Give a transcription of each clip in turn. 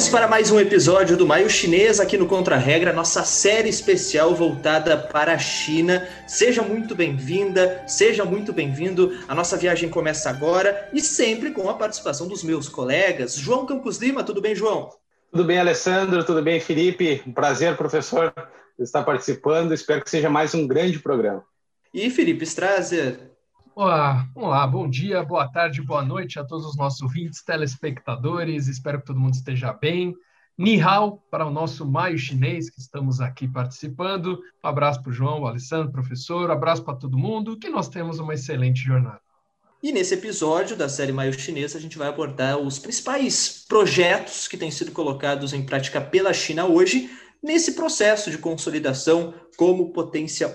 Chegamos para mais um episódio do Maio Chinês aqui no Contra Regra, nossa série especial voltada para a China. Seja muito bem-vinda, seja muito bem-vindo. A nossa viagem começa agora e sempre com a participação dos meus colegas. João Campos Lima, tudo bem, João? Tudo bem, Alessandro? Tudo bem, Felipe? Um prazer, professor, estar participando. Espero que seja mais um grande programa. E Felipe Strazer, Olá, bom dia, boa tarde, boa noite a todos os nossos ouvintes, telespectadores. Espero que todo mundo esteja bem. Ni hao para o nosso Maio Chinês, que estamos aqui participando. Um abraço para o João, o Alessandro, professor. Um abraço para todo mundo, que nós temos uma excelente jornada. E nesse episódio da série Maio Chinês, a gente vai abordar os principais projetos que têm sido colocados em prática pela China hoje nesse processo de consolidação como potência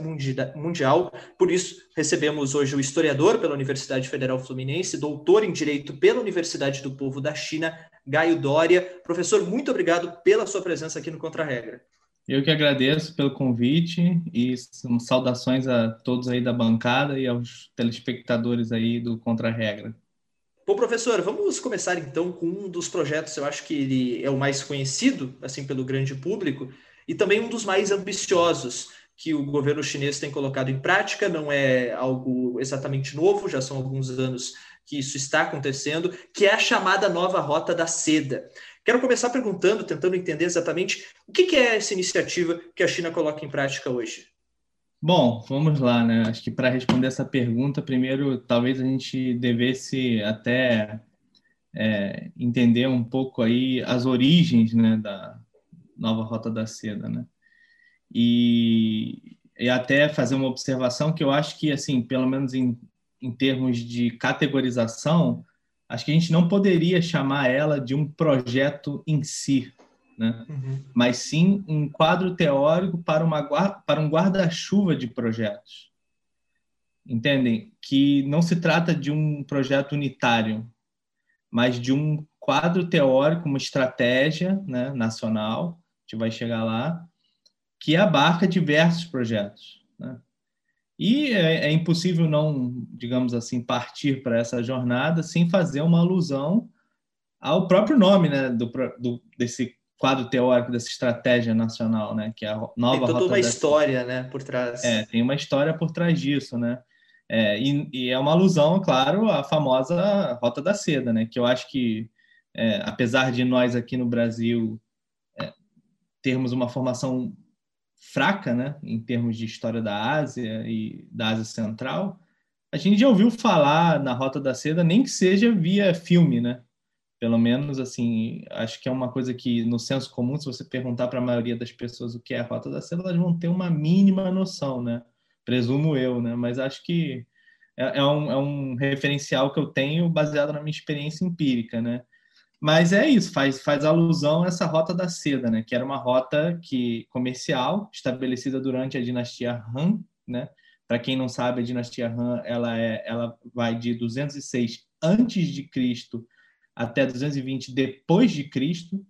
mundial. Por isso, recebemos hoje o historiador pela Universidade Federal Fluminense, doutor em Direito pela Universidade do Povo da China, Gaio Dória. Professor, muito obrigado pela sua presença aqui no Contra-Regra. Eu que agradeço pelo convite e saudações a todos aí da bancada e aos telespectadores aí do Contra-Regra. Bom, professor, vamos começar então com um dos projetos, eu acho que ele é o mais conhecido, assim, pelo grande público, e também um dos mais ambiciosos que o governo chinês tem colocado em prática, não é algo exatamente novo, já são alguns anos que isso está acontecendo, que é a chamada nova rota da seda. Quero começar perguntando, tentando entender exatamente o que é essa iniciativa que a China coloca em prática hoje. Bom, vamos lá, né? Acho que para responder essa pergunta, primeiro, talvez a gente devesse até é, entender um pouco aí as origens, né, da nova Rota da Seda, né? E, e até fazer uma observação que eu acho que, assim, pelo menos em, em termos de categorização, acho que a gente não poderia chamar ela de um projeto em si, né? Uhum. mas sim um quadro teórico para, uma, para um guarda-chuva de projetos. Entendem? Que não se trata de um projeto unitário, mas de um quadro teórico, uma estratégia né, nacional, a gente vai chegar lá, que abarca diversos projetos. Né? E é, é, impossível não, digamos assim, partir para essa jornada sem fazer uma alusão ao próprio nome né, do, do, desse quadro teórico dessa estratégia nacional, né? Que é a nova tem toda uma história, né, por trás. É, tem uma história por trás disso, né? É, e, e, é uma alusão, claro, à famosa Rota da Seda, né? Que eu acho que, é, apesar de nós aqui no Brasil é, termos uma formação fraca, né, em termos de história da Ásia e da Ásia Central, a gente já ouviu falar na Rota da Seda, nem que seja via filme, né? Pelo menos, assim, acho que é uma coisa que, no senso comum, se você perguntar para a maioria das pessoas o que é a Rota da Seda, elas vão ter uma mínima noção, né? Presumo eu, né? Mas acho que é, é, um, é um referencial que eu tenho baseado na minha experiência empírica, né? Mas é isso, faz, faz alusão a essa Rota da Seda, né? Que era uma rota que comercial, estabelecida durante a dinastia Han, né? Para quem não sabe, a dinastia Han, ela, é, ela vai de 206 antes de Cristo até 220 depois de Cristo.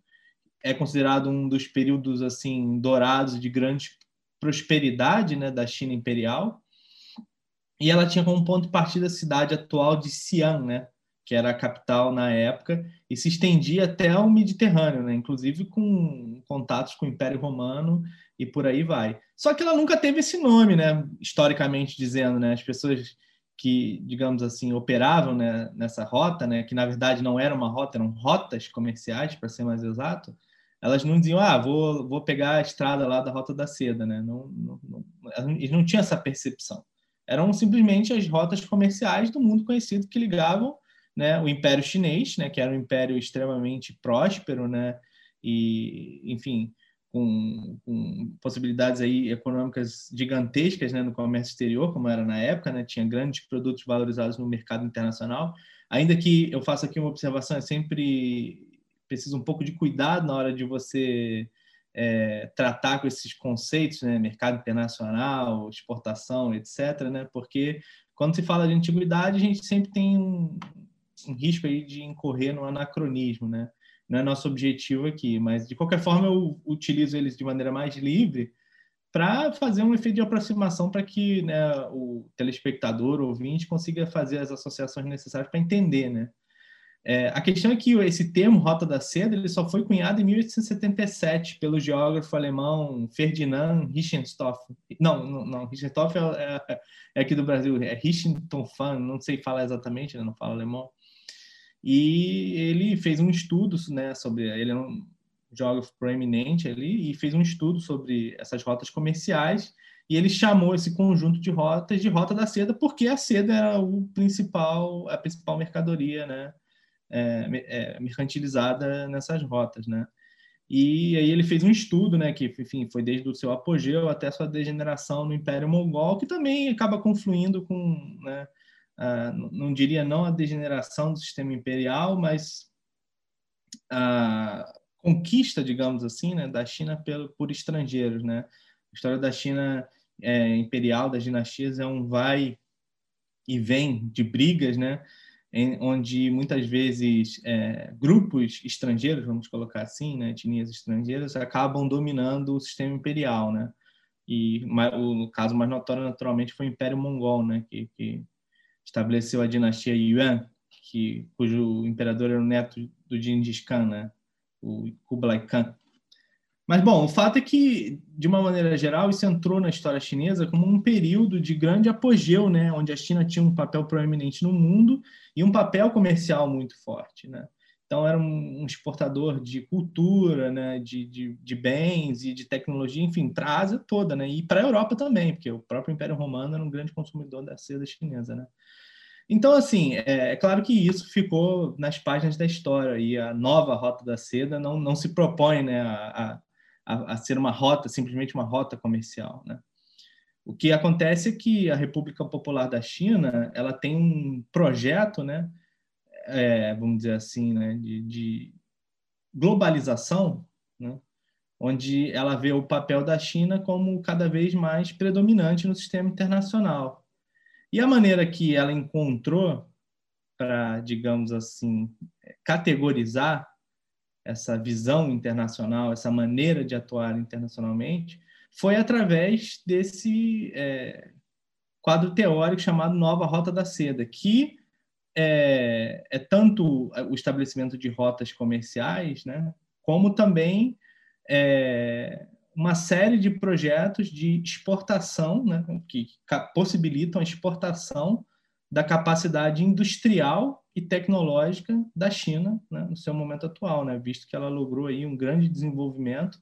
É considerado um dos períodos assim dourados de grande prosperidade, né, da China imperial. E ela tinha como ponto de partida a cidade atual de Xi'an, né, que era a capital na época, e se estendia até o Mediterrâneo, né, inclusive com contatos com o Império Romano e por aí vai. Só que ela nunca teve esse nome, né, historicamente dizendo, né, as pessoas que, digamos assim, operavam né, nessa rota, né, que na verdade não era uma rota, eram rotas comerciais, para ser mais exato, elas não diziam, ah, vou, vou pegar a estrada lá da Rota da Seda, né? Não, não, não, eles não tinham essa percepção. Eram simplesmente as rotas comerciais do mundo conhecido que ligavam né, o Império Chinês, né, que era um império extremamente próspero, né, e, enfim, com, com, possibilidades aí econômicas gigantescas né, no comércio exterior, como era na época, né, tinha grandes produtos valorizados no mercado internacional. Ainda que eu faça aqui uma observação, é sempre preciso um pouco de cuidado na hora de você é, tratar com esses conceitos, né, mercado internacional, exportação, etc., né, porque quando se fala de antiguidade, a gente sempre tem um, um risco aí de incorrer no anacronismo, né? Não é nosso objetivo aqui, mas de qualquer forma eu utilizo eles de maneira mais livre para fazer um efeito de aproximação para que né, o telespectador, o ouvinte, consiga fazer as associações necessárias para entender, né? É, a questão é que esse termo Rota da Seda ele só foi cunhado em 1877 pelo geógrafo alemão Ferdinand Richthofen. Não, não, não é, é, é, aqui do Brasil, é Richthofen, não sei falar exatamente, né, não falo alemão. E ele fez um estudo né, sobre. Ele é um geógrafo proeminente ali e fez um estudo sobre essas rotas comerciais e ele chamou esse conjunto de rotas de rota da seda porque a seda era o principal a principal mercadoria né é, é, mercantilizada nessas rotas, né? E aí ele fez um estudo, né, que enfim foi desde o seu apogeu até sua degeneração no Império Mongol, que também acaba confluindo com, né, a, não diria não a degeneração do sistema imperial, mas a conquista, digamos assim, né, da China pelo, por estrangeiros, né? A história da China é, imperial, das dinastias, é um vai e vem de brigas, né? em, onde muitas vezes é, grupos estrangeiros, vamos colocar assim, né, etnias estrangeiras, acabam dominando o sistema imperial, né? E o caso mais notório, naturalmente, foi o Império Mongol, né, que, que estabeleceu a dinastia Yuan, que, cujo imperador era o neto do Gengis Khan, né, o Kublai Khan. Mas, bom, o fato é que, de uma maneira geral, isso entrou na história chinesa como um período de grande apogeu, né? onde a China tinha um papel proeminente no mundo e um papel comercial muito forte. Né? Então, era um exportador de cultura, né? de, de, de bens e de tecnologia, enfim, para a Ásia toda, né? e para a Europa também, porque o próprio Império Romano era um grande consumidor da seda chinesa. Né? Então, assim, é, é, claro que isso ficou nas páginas da história e a nova Rota da Seda não, não se propõe né, a a, a ser uma rota, simplesmente uma rota comercial, né? O que acontece é que a República Popular da China ela tem um projeto, né, é, vamos dizer assim, né, de, de globalização, né, onde ela vê o papel da China como cada vez mais predominante no sistema internacional. E a maneira que ela encontrou para, digamos assim, categorizar essa visão internacional, essa maneira de atuar internacionalmente, foi através desse é, quadro teórico chamado Nova Rota da Seda, que é, é, tanto o estabelecimento de rotas comerciais, né, como também é, uma série de projetos de exportação, né, que possibilitam a exportação da capacidade industrial e tecnológica da China né, no seu momento atual, né, visto que ela logrou aí um grande desenvolvimento.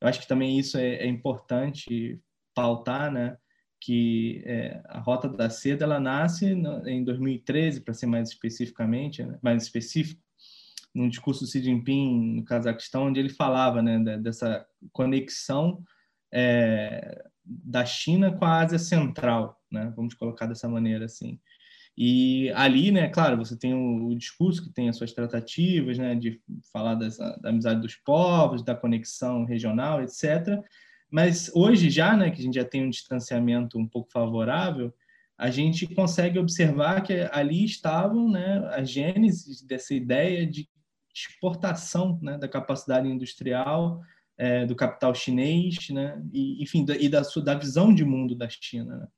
Eu acho que também isso é, é importante pautar, né, que é, a Rota da Seda ela nasce no, em 2013, para ser mais especificamente, né, mais específico, num discurso do Xi Jinping no Cazaquistão, onde ele falava né, dessa conexão é, da China com a Ásia Central, né, vamos colocar dessa maneira assim. E ali, né, claro, você tem o, o discurso que tem as suas tratativas, né, de falar dessa, da amizade dos povos, da conexão regional, etc. Mas hoje já, né, que a gente já tem um distanciamento um pouco favorável, a gente consegue observar que ali estavam, né, a gênese dessa ideia de exportação, né, da capacidade industrial é, do capital chinês, né, e enfim, da, e da, da visão de mundo da China. Né?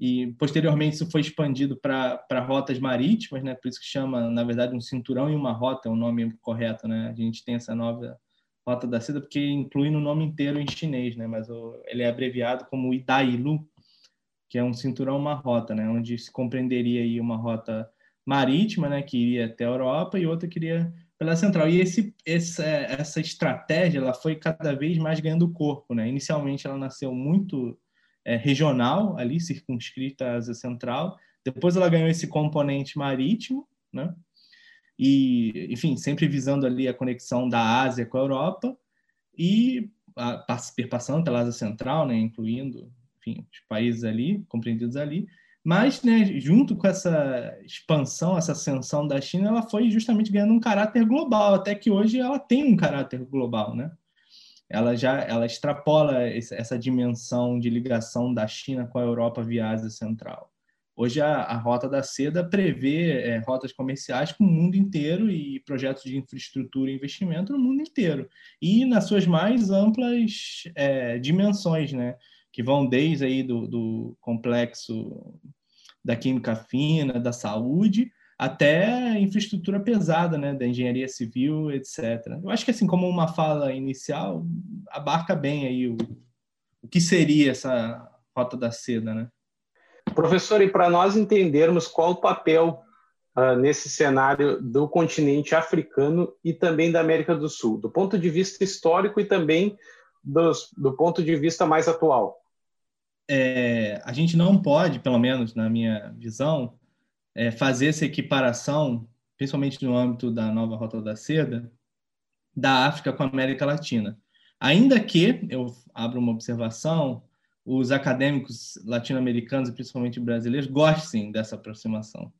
e posteriormente isso foi expandido para rotas marítimas, né? Por isso que chama, na verdade, um cinturão e uma rota, é o nome correto, né? A gente tem essa nova rota da seda porque inclui no nome inteiro em chinês, né? Mas o, ele é abreviado como Idailu, que é um cinturão uma rota, né? Onde se compreenderia aí uma rota marítima, né? Que iria até a Europa e outra que iria pela central. E esse, essa, essa estratégia ela foi cada vez mais ganhando corpo, né? Inicialmente ela nasceu muito é, regional, ali circunscrita à Ásia Central. Depois ela ganhou esse componente marítimo, né? E, enfim, sempre visando ali a conexão da Ásia com a Europa e a, perpassando pela Ásia Central, né? Incluindo, enfim, os países ali, compreendidos ali. Mas, né, junto com essa expansão, essa ascensão da China, ela foi justamente ganhando um caráter global, até que hoje ela tem um caráter global, né? ela já ela extrapola essa dimensão de ligação da China com a Europa via Ásia Central. Hoje a, a Rota da Seda prevê é, rotas comerciais com o mundo inteiro e projetos de infraestrutura e investimento no mundo inteiro e nas suas mais amplas é, dimensões, né? Que vão desde aí do, do complexo da química fina, da saúde, até infraestrutura pesada, né, da engenharia civil, etc. Eu acho que assim como uma fala inicial abarca bem aí o, o que seria essa rota da seda, né? Professor, e para nós entendermos qual o papel uh, nesse cenário do continente africano e também da América do Sul, do ponto de vista histórico e também dos, do ponto de vista mais atual. É, a gente não pode, pelo menos na minha visão, é, fazer essa equiparação, principalmente no âmbito da nova Rota da Seda, da África com a América Latina. Ainda que, eu abro uma observação, os acadêmicos latino-americanos e principalmente brasileiros gostem dessa aproximação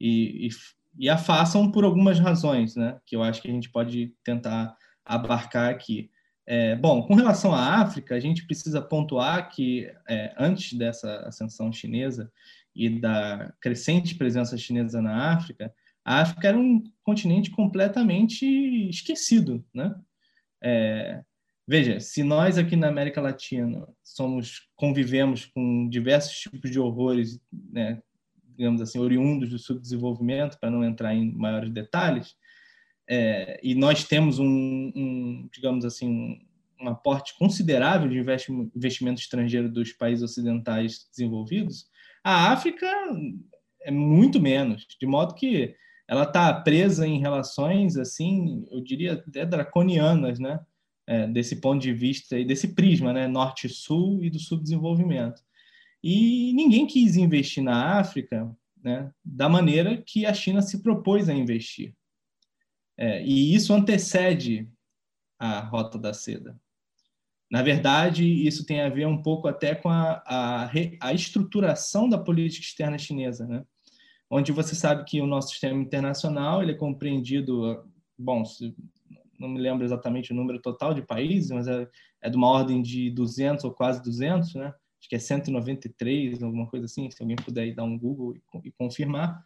e, e, e, a façam por algumas razões, né? que eu acho que a gente pode tentar abarcar aqui. É, bom, com relação à África, a gente precisa pontuar que é, antes dessa ascensão chinesa e da crescente presença chinesa na África, a África era um continente completamente esquecido, né? É, veja, se nós aqui na América Latina somos convivemos com diversos tipos de horrores, né, digamos assim, oriundos do subdesenvolvimento, para não entrar em maiores detalhes, é, e nós temos um, um digamos assim, um, um aporte considerável de investimento estrangeiro dos países ocidentais desenvolvidos, a África é muito menos, de modo que ela está presa em relações, assim, eu diria até draconianas, né? É, desse ponto de vista e desse prisma, né? Norte-Sul e do subdesenvolvimento. E ninguém quis investir na África, né? Da maneira que a China se propôs a investir. É, e isso antecede a Rota da Seda. Na verdade, isso tem a ver um pouco até com a, a, a estruturação da política externa chinesa, né? onde você sabe que o nosso sistema internacional ele é compreendido, bom, não me lembro exatamente o número total de países, mas é, é de uma ordem de 200 ou quase 200, né? acho que é 193, alguma coisa assim, se alguém puder dar um Google e, e confirmar.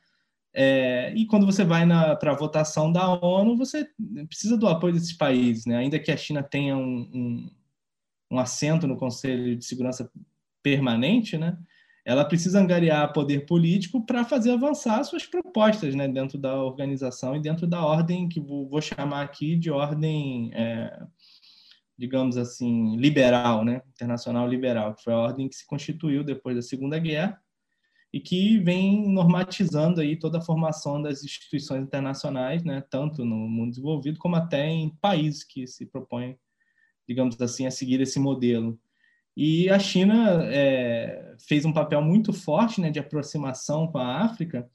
É, e quando você vai para a votação da ONU, você precisa do apoio desses países, né? ainda que a China tenha um, um um assento no Conselho de Segurança permanente, né? Ela precisa angariar poder político para fazer avançar suas propostas né, dentro da organização e dentro da ordem que vou chamar aqui de ordem, é, digamos assim, liberal, né, internacional liberal, que foi a ordem que se constituiu depois da Segunda Guerra e que vem normatizando aí toda a formação das instituições internacionais, né, tanto no mundo desenvolvido como até em países que se propõem digamos assim, a seguir esse modelo. E a China é, fez um papel muito forte né, de aproximação com a África,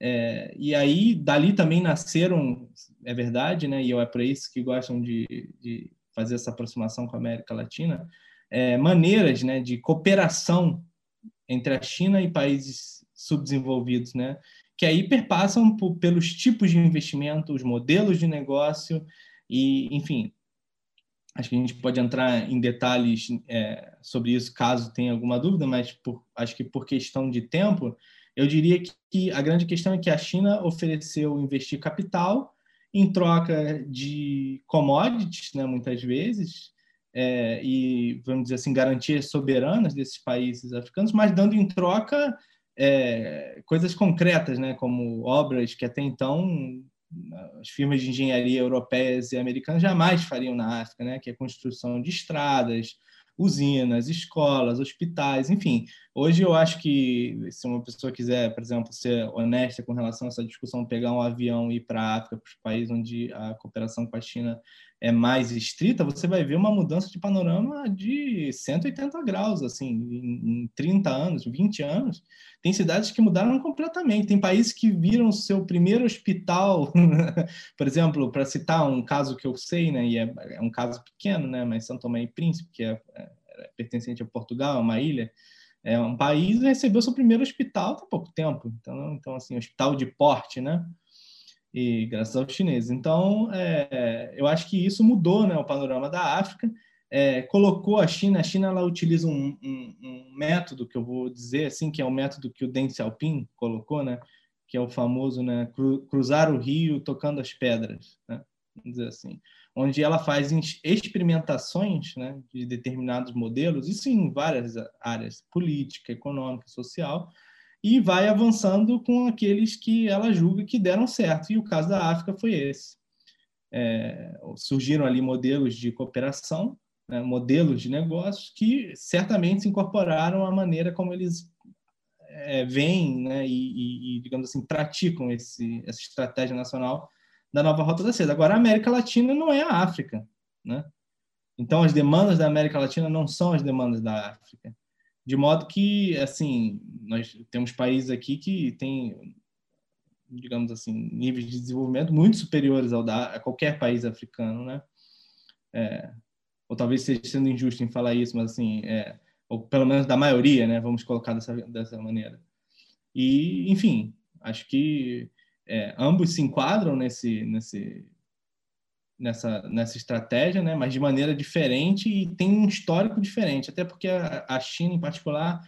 é, e aí dali também nasceram, é verdade, né, e é para isso que gostam de, de, fazer essa aproximação com a América Latina, é, maneiras né, de cooperação entre a China e países subdesenvolvidos, né, que aí perpassam por, pelos tipos de investimento, os modelos de negócio e, enfim, Acho que a gente pode entrar em detalhes é, sobre isso caso tenha alguma dúvida, mas por, acho que por questão de tempo, eu diria que, a grande questão é que a China ofereceu investir capital em troca de commodities, né, muitas vezes, é, e, vamos dizer assim, garantias soberanas desses países africanos, mas dando em troca é, coisas concretas, né, como obras que até então as firmas de engenharia europeias e americanas jamais fariam na África, né? que é a construção de estradas, usinas, escolas, hospitais, enfim. Hoje eu acho que se uma pessoa quiser, por exemplo, ser honesta com relação a essa discussão, pegar um avião e ir para a África, para os países onde a cooperação com a China é mais estrita, você vai ver uma mudança de panorama de 180 graus, assim, em 30 anos, 20 anos. Tem cidades que mudaram completamente. Tem países que viram seu primeiro hospital, por exemplo, para citar um caso que eu sei, né, e é, é, um caso pequeno, né, mas São Tomé e Príncipe, que é, é, é pertencente a Portugal, é uma ilha, é um país recebeu seu primeiro hospital há pouco tempo. Então, então assim, hospital de porte, né? e graças aos chineses. Então, é, eu acho que isso mudou né, o panorama da África, é, colocou a China, a China ela utiliza um, um, um, método que eu vou dizer assim, que é o método que o Deng Xiaoping colocou, né, que é o famoso né, cruzar o rio tocando as pedras, né, vamos dizer assim, onde ela faz experimentações né, de determinados modelos, isso em várias áreas, política, econômica, social, e vai avançando com aqueles que ela julga que deram certo. E o caso da África foi esse. É, surgiram ali modelos de cooperação, né, modelos de negócios que certamente se incorporaram à maneira como eles é, veem né, e, e, digamos assim, praticam esse, essa estratégia nacional da nova Rota da Seda. Agora, a América Latina não é a África. Né? Então, as demandas da América Latina não são as demandas da África. De modo que, assim, nós temos países aqui que têm, digamos assim, níveis de desenvolvimento muito superiores ao da a qualquer país africano, né? É, ou talvez seja sendo injusto em falar isso, mas assim, é, ou pelo menos da maioria, né? Vamos colocar dessa, dessa maneira. E, enfim, acho que é, ambos se enquadram nesse, nesse, nessa, nessa estratégia, né? mas de maneira diferente e tem um histórico diferente, até porque a, a China, em particular,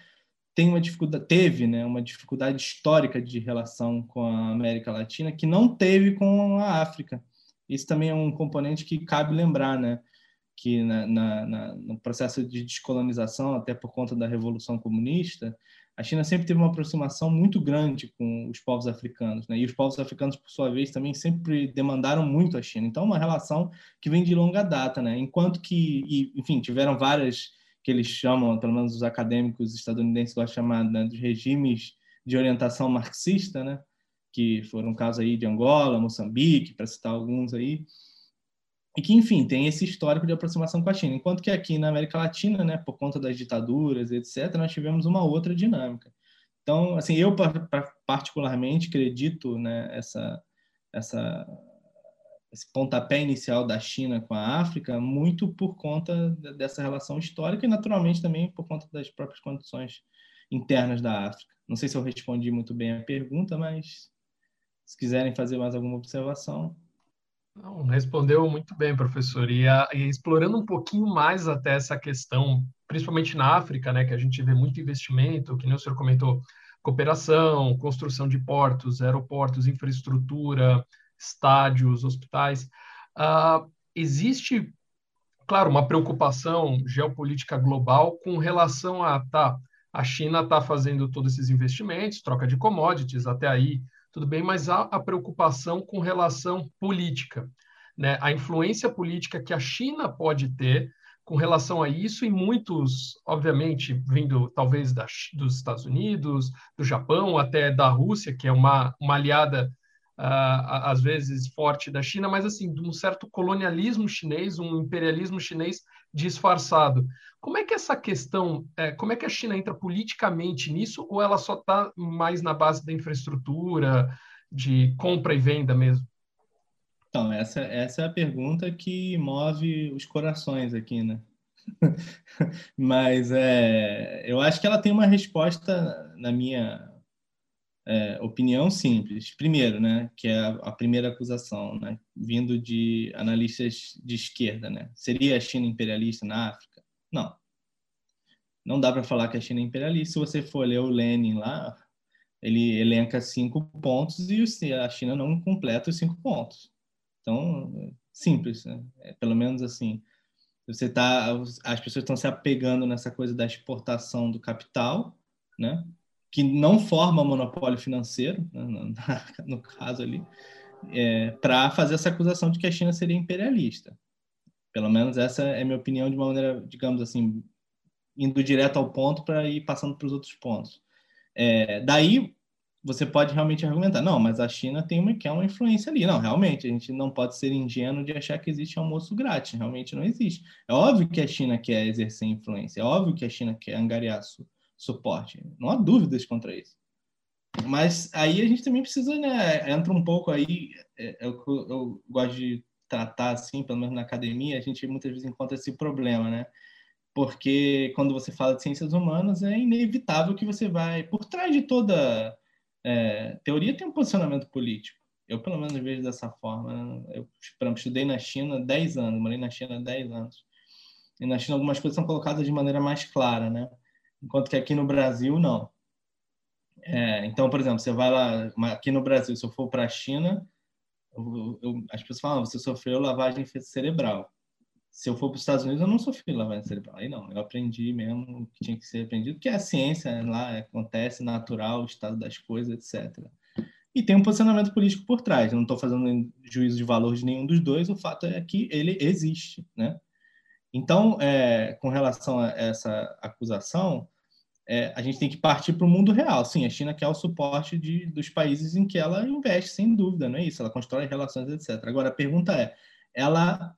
tem uma dificuldade, teve né, uma dificuldade histórica de relação com a América Latina que não teve com a África. Isso também é um componente que cabe lembrar, né? que na, na, na, no processo de descolonização, até por conta da Revolução Comunista, a China sempre teve uma aproximação muito grande com os povos africanos, né? E os povos africanos, por sua vez, também sempre demandaram muito a China. Então, é uma relação que vem de longa data, né? Enquanto que, e, enfim, tiveram várias que eles chamam, pelo menos os acadêmicos estadunidenses gostam de chamar né, regimes de orientação marxista, né? Que foram casos aí de Angola, Moçambique, para citar alguns aí e que, enfim, tem esse histórico de aproximação com a China. Enquanto que aqui na América Latina, né, por conta das ditaduras, etc., nós tivemos uma outra dinâmica. Então, assim, eu particularmente acredito né, essa, essa, esse pontapé inicial da China com a África muito por conta dessa relação histórica e, naturalmente, também por conta das próprias condições internas da África. Não sei se eu respondi muito bem a pergunta, mas se quiserem fazer mais alguma observação. Não, respondeu muito bem, professor. E, a, e, explorando um pouquinho mais até essa questão, principalmente na África, né, que a gente vê muito investimento, que nem o senhor comentou, cooperação, construção de portos, aeroportos, infraestrutura, estádios, hospitais. Uh, existe, claro, uma preocupação geopolítica global com relação a, tá, a China está fazendo todos esses investimentos, troca de commodities, até aí tudo bem, mas há a preocupação com relação política, né? A influência política que a China pode ter com relação a isso e muitos, obviamente, vindo talvez da, dos Estados Unidos, do Japão, até da Rússia, que é uma, uma aliada às vezes forte da China, mas assim, de um certo colonialismo chinês, um imperialismo chinês disfarçado. Como é que essa questão, é, como é que a China entra politicamente nisso, ou ela só está mais na base da infraestrutura, de compra e venda mesmo? Então, essa, essa é a pergunta que move os corações aqui, né? Mas é, eu acho que ela tem uma resposta, na minha é, opinião simples. Primeiro, né, que é a, a, primeira acusação, né, vindo de analistas de esquerda, né, seria a China imperialista na África? Não. Não dá para falar que a China é imperialista. Se você for ler o Lenin lá, ele elenca cinco pontos e a China não completa os cinco pontos. Então, simples, né? é, pelo menos assim. Você tá, as pessoas estão se apegando nessa coisa da exportação do capital, né? Que não forma monopólio financeiro, né, no, caso ali, é, para fazer essa acusação de que a China seria imperialista. Pelo menos essa é minha opinião de uma maneira, digamos assim, indo direto ao ponto para ir passando para os outros pontos. É, daí você pode realmente argumentar, não, mas a China tem uma, quer uma influência ali. Não, realmente, a gente não pode ser ingênuo de achar que existe almoço grátis. Realmente não existe. É óbvio que a China quer exercer influência, é óbvio que a China quer angariar suporte. Não há dúvidas contra isso. Mas aí a gente também precisa, né, entra um pouco aí, é, é eu, eu gosto de tratar assim, pelo menos na academia, a gente muitas vezes encontra esse problema, né? Porque quando você fala de ciências humanas, é inevitável que você vai, por trás de toda é, teoria tem um posicionamento político. Eu, pelo menos, vejo dessa forma. Né? Eu, estudei na China 10 anos, morei na China 10 anos. E na China algumas coisas são colocadas de maneira mais clara, né? Enquanto que aqui no Brasil não. É, então, por exemplo, você vai lá, aqui no Brasil, se eu for para a China, eu, eu, as pessoas falam, você sofreu lavagem cerebral. se eu for para os Estados Unidos, eu não sofri lavagem cerebral. Aí não, eu aprendi mesmo o que tinha que ser aprendido, que é a ciência lá, acontece natural, o estado das coisas, etc. E tem um posicionamento político por trás. Eu não estou fazendo juízo de valor de nenhum dos dois, o fato é que ele existe, né? Então, é, com relação a essa acusação, é, a gente tem que partir para o mundo real. Sim, a China quer o suporte de, dos países em que ela investe, sem dúvida, não é isso? Ela constrói relações, etc. Agora, a pergunta é: ela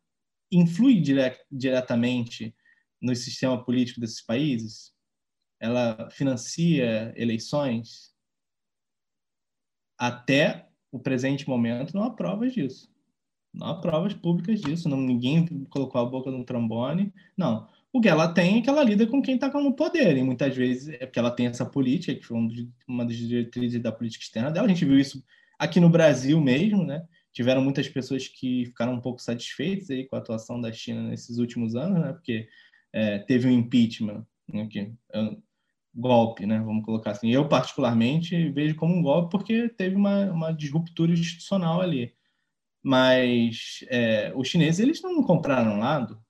influi dire, diretamente no sistema político desses países? Ela financia eleições? Até o presente momento, não há provas disso. Não há provas públicas disso. Não, ninguém colocou a boca no trombone. Não. O que ela tem é que ela lida com quem está no poder. E muitas vezes é porque ela tem essa política, que foi uma das diretrizes da política externa dela. A gente viu isso aqui no Brasil mesmo, né? Tiveram muitas pessoas que ficaram um pouco satisfeitas aí com a atuação da China nesses últimos anos, né? Porque é, teve um impeachment, né? que, é, golpe, né? Vamos colocar assim. Eu particularmente vejo como um golpe porque teve uma, uma disruptura institucional ali. Mas é, os chineses eles não compraram lado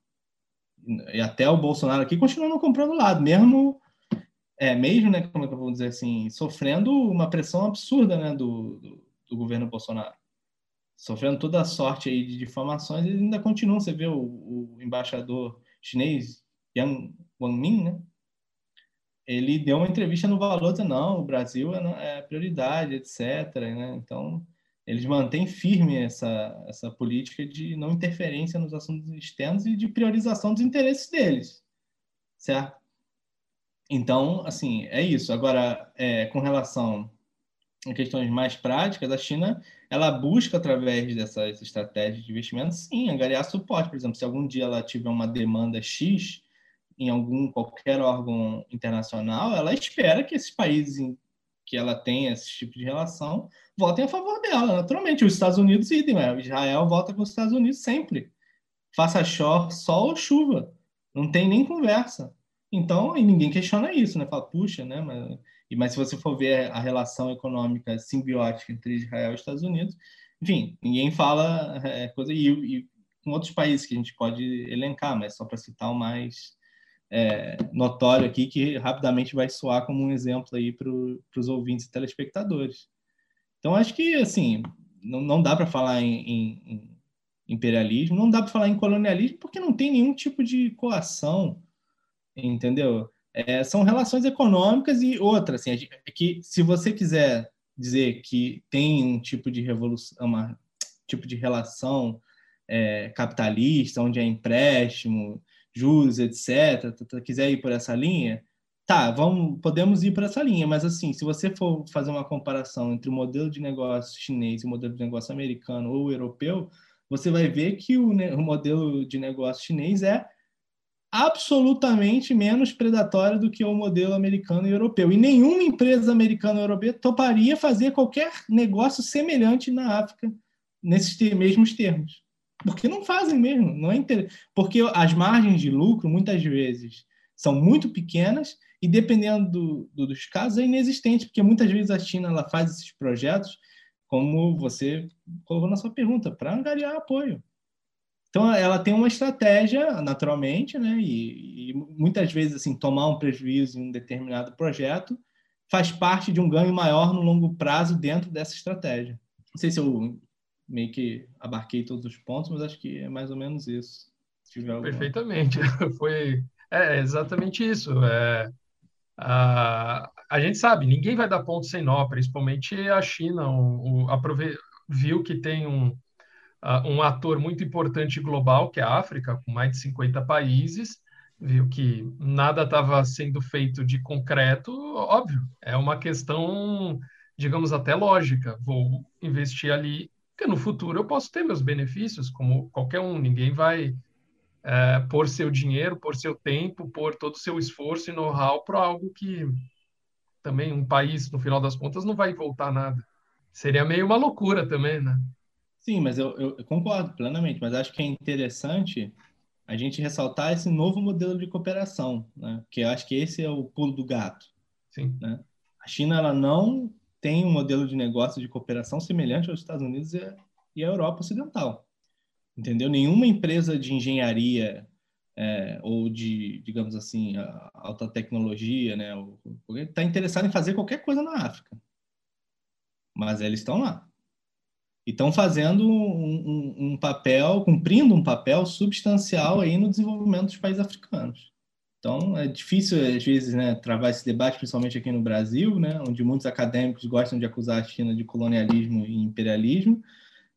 e até o Bolsonaro aqui continua não comprando lado, mesmo é, mesmo, né, como é que eu vou dizer assim, sofrendo uma pressão absurda, né, do, do, do governo Bolsonaro. Sofrendo toda a sorte aí de difamações, eles ainda continuam. Você vê o, o embaixador chinês, Yang Guangmin, né? Ele deu uma entrevista no Valor, dizendo, não, o Brasil é, é prioridade, etc. Né? Então, eles mantêm firme essa, essa política de não interferência nos assuntos externos e de priorização dos interesses deles, certo? Então, assim, é isso. Agora, é, com relação a questões mais práticas, a China ela busca, através dessas estratégias de investimento, sim, angariar suporte. Por exemplo, se algum dia ela tiver uma demanda X em algum qualquer órgão internacional, ela espera que esses países que ela tem esse tipo de relação votem a favor dela. Naturalmente, os Estados Unidos idem, né? Israel vota com os Estados Unidos sempre. Faça sol ou chuva. Não tem nem conversa. Então, e ninguém questiona isso, né? Fala, puxa, né? Mas, mas se você for ver a relação econômica simbiótica entre Israel e Estados Unidos, enfim, ninguém fala é, coisa. E, e com outros países que a gente pode elencar, mas só para citar o mais é, notório aqui, que rapidamente vai soar como um exemplo aí para os ouvintes e telespectadores. Então, acho que, assim, não, não dá para falar em, em, imperialismo, não dá para falar em colonialismo, porque não tem nenhum tipo de coação, entendeu? É, são relações econômicas e outras, assim, é que se você quiser dizer que tem um tipo de revolução, uma tipo de relação é, capitalista, onde é empréstimo, juros, etc., quiser ir por essa linha, Tá, vamos, podemos ir para essa linha, mas assim, se você for fazer uma comparação entre o modelo de negócio chinês e o modelo de negócio americano ou europeu, você vai ver que o, o modelo de negócio chinês é absolutamente menos predatório do que o modelo americano e europeu. E nenhuma empresa americana ou europeia toparia fazer qualquer negócio semelhante na África nesses mesmos termos. Porque não fazem mesmo, não é inter... porque as margens de lucro muitas vezes são muito pequenas e dependendo do, do, dos casos é inexistente, porque muitas vezes a China ela faz esses projetos, como você colocou na sua pergunta, para angariar apoio. Então ela tem uma estratégia, naturalmente, né? E, e, muitas vezes assim tomar um prejuízo em um determinado projeto faz parte de um ganho maior no longo prazo dentro dessa estratégia. Não sei se eu meio que abarquei todos os pontos, mas acho que é mais ou menos isso. Perfeitamente, foi é exatamente isso. É, a, a gente sabe, ninguém vai dar ponto sem nó, principalmente a China. O, o, viu que tem um, um ator muito importante global, que é a África, com mais de 50 países, viu que nada estava sendo feito de concreto, óbvio, é uma questão, digamos, até lógica. Vou investir ali, porque no futuro eu posso ter meus benefícios, como qualquer um, ninguém vai é, por seu dinheiro, por seu tempo, por todo o seu esforço e know-how para algo que também um país, no final das contas, não vai voltar nada. Seria meio uma loucura também, né? Sim, mas eu, eu, concordo plenamente, mas acho que é interessante a gente ressaltar esse novo modelo de cooperação, né? que eu acho que esse é o pulo do gato. Sim. Né? A China ela não tem um modelo de negócio de cooperação semelhante aos Estados Unidos e a Europa Ocidental. entendeu? Nenhuma empresa de engenharia é, ou de, digamos assim, alta tecnologia, né? Está interessado em fazer qualquer coisa na África. Mas eles estão lá. E estão fazendo um, um, um, papel, cumprindo um papel substancial aí no desenvolvimento dos países africanos. Então, é difícil, às vezes, né, travar esse debate, principalmente aqui no Brasil, né, onde muitos acadêmicos gostam de acusar a China de colonialismo e imperialismo,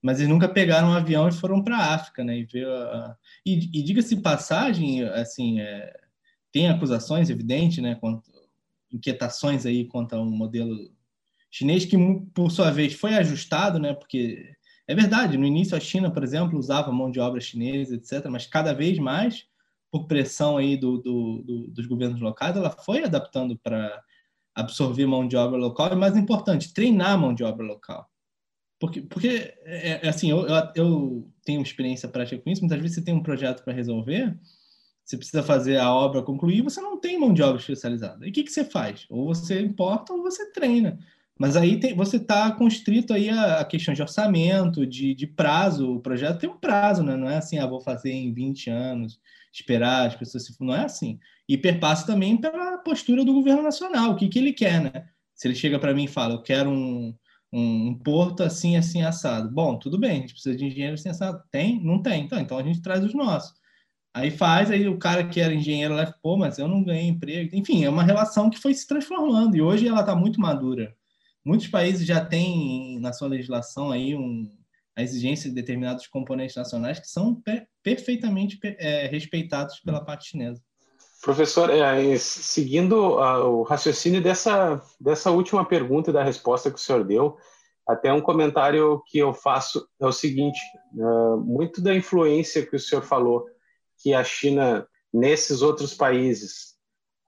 mas eles nunca pegaram um avião e foram para a África, né? E, a... e, e diga-se passagem, assim, é... tem acusações evidentes, né? Quanto... inquietações aí quanto ao modelo chinês que, por sua vez, foi ajustado, né? Porque é verdade, no início a China, por exemplo, usava mão de obra chinesa, etc. Mas cada vez mais, por pressão aí do, do, do dos governos locais, ela foi adaptando para absorver mão de obra local e, mais importante, treinar mão de obra local. Porque, porque é, é assim, eu, eu, eu, tenho experiência prática com isso. Muitas vezes você tem um projeto para resolver, você precisa fazer a obra concluir, você não tem mão de obra especializada. E o que, que você faz? Ou você importa ou você treina. Mas aí tem, você está constrito aí a, a questão de orçamento, de, de, prazo. O projeto tem um prazo, né? Não é assim, ah, vou fazer em 20 anos, esperar as pessoas se... Não é assim. E perpassa também pela postura do governo nacional, o que, que ele quer, né? Se ele chega para mim e fala, eu quero um, um, um, porto assim, assim, assado. Bom, tudo bem, a gente precisa de engenheiro assim, assado. Tem? Não tem. Então, então a gente traz os nossos. Aí faz, aí o cara que era engenheiro lá, pô, mas eu não ganhei emprego. Enfim, é uma relação que foi se transformando e hoje ela está muito madura. Muitos países já têm na sua legislação aí um, a exigência de determinados componentes nacionais que são per perfeitamente é, respeitados pela parte chinesa. Professor, é, seguindo o raciocínio dessa, dessa última pergunta e da resposta que o senhor deu, até um comentário que eu faço é o seguinte: uh, muito da influência que o senhor falou que a China nesses outros países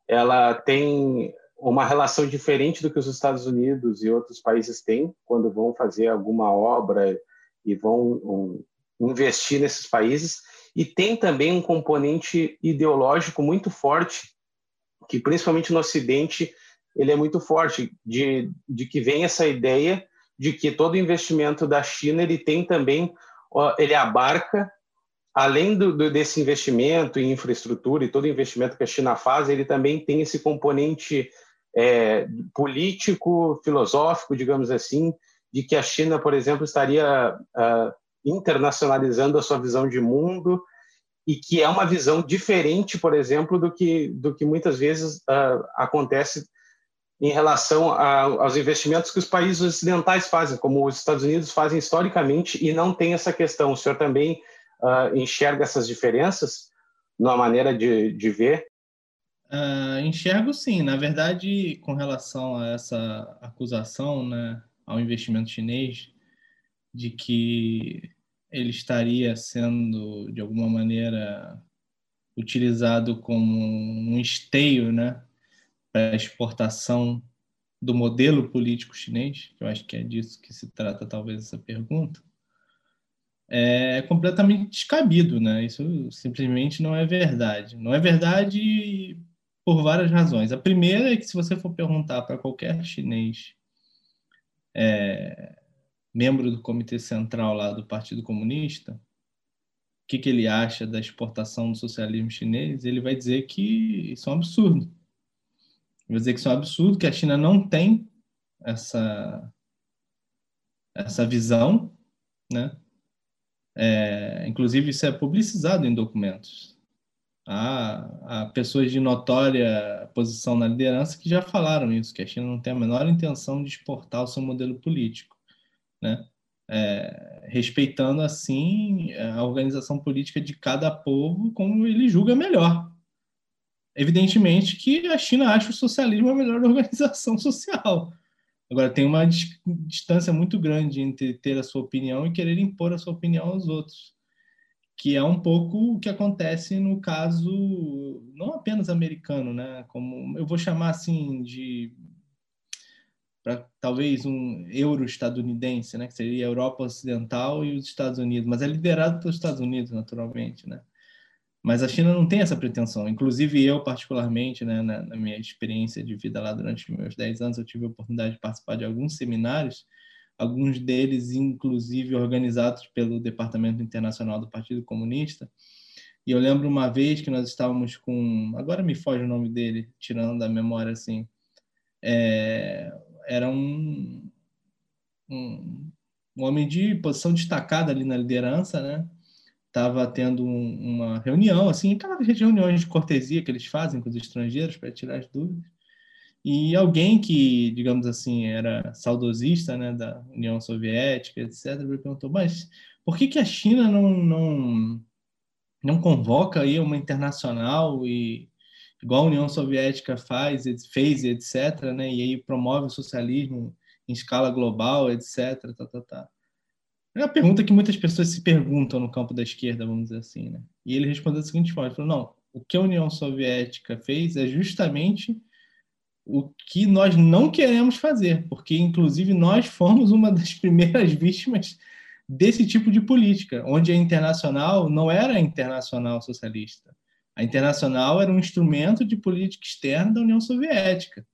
ela tem uma relação diferente do que os Estados Unidos e outros países têm quando vão fazer alguma obra e vão um, investir nesses países. E tem também um componente ideológico muito forte, que principalmente no Ocidente ele é muito forte, de, de que vem essa ideia de que todo investimento da China ele tem também, ele abarca, além do, do, desse investimento em infraestrutura e todo investimento que a China faz, ele também tem esse componente é, político, filosófico, digamos assim, de que a China, por exemplo, estaria uh, internacionalizando a sua visão de mundo e que é uma visão diferente, por exemplo, do que do que muitas vezes uh, acontece em relação a, aos investimentos que os países ocidentais fazem, como os Estados Unidos fazem historicamente, e não tem essa questão. O senhor também uh, enxerga essas diferenças na maneira de, de ver? Uh, enxergo sim. Na verdade, com relação a essa acusação né, ao investimento chinês, de que ele estaria sendo, de alguma maneira, utilizado como um esteio né, para exportação do modelo político chinês, que eu acho que é disso que se trata talvez essa pergunta, é completamente descabido, né? Isso simplesmente não é verdade. Não é verdade por várias razões. A primeira é que se você for perguntar para qualquer chinês é, membro do Comitê Central lá do Partido Comunista, o que, que ele acha da exportação do socialismo chinês, ele vai dizer que isso é um absurdo. Vai dizer que isso é um absurdo, que a China não tem essa, essa visão, né? É, inclusive, isso é publicizado em documentos. Há, há, pessoas de notória posição na liderança que já falaram isso, que a China não tem a menor intenção de exportar o seu modelo político né? É, respeitando assim a organização política de cada povo como ele julga melhor. Evidentemente que a China acha o socialismo a melhor organização social. Agora tem uma distância muito grande entre ter a sua opinião e querer impor a sua opinião aos outros, que é um pouco o que acontece no caso não apenas americano, né? Como eu vou chamar assim de talvez um euro estadunidense, né, que seria a Europa Ocidental e os Estados Unidos, mas é liderado pelos Estados Unidos, naturalmente, né? Mas a China não tem essa pretensão. Inclusive eu, particularmente, né, na, na minha experiência de vida lá durante meus 10 anos, eu tive a oportunidade de participar de alguns seminários alguns deles, inclusive, organizados pelo Departamento Internacional do Partido Comunista. E eu lembro uma vez que nós estávamos com. Agora me foge o nome dele, tirando da memória assim. É, era um, um, um homem de posição destacada ali na liderança, né? Estava tendo um, uma reunião, assim, aquelas reuniões de cortesia que eles fazem com os estrangeiros para tirar as dúvidas. E alguém que, digamos assim, era saudosista né, da União Soviética, etc., me perguntou: mas por que, que a China não, não, não convoca aí uma internacional e igual a União Soviética faz, fez, etc., né, e aí promove o socialismo em escala global, etc. Tá, tá, tá. É uma pergunta que muitas pessoas se perguntam no campo da esquerda, vamos dizer assim. Né? E ele respondeu da seguinte forma: ele falou, não, o que a União Soviética fez é justamente o que nós não queremos fazer, porque, inclusive, nós fomos uma das primeiras vítimas desse tipo de política, onde a internacional não era a internacional socialista. A internacional era um instrumento de política externa da União Soviética.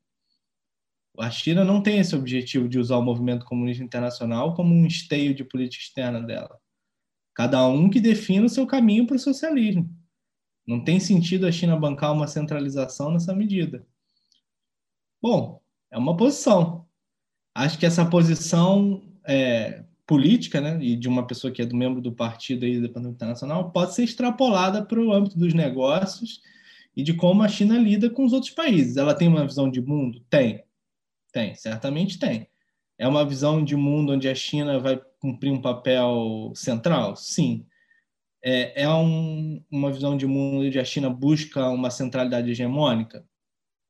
A China não tem esse objetivo de usar o movimento comunista internacional como um esteio de política externa dela. Cada um que defina o seu caminho para o socialismo. Não tem sentido a China bancar uma centralização nessa medida. Bom, é uma posição. Acho que essa posição é, política, né, e de uma pessoa que é do membro do partido aí do Departamento Internacional, pode ser extrapolada para o âmbito dos negócios e de como a China lida com os outros países. Ela tem uma visão de mundo? Tem. Tem, certamente tem. É uma visão de mundo onde a China vai cumprir um papel central? Sim. É, é um, uma visão de mundo onde a China busca uma centralidade hegemônica?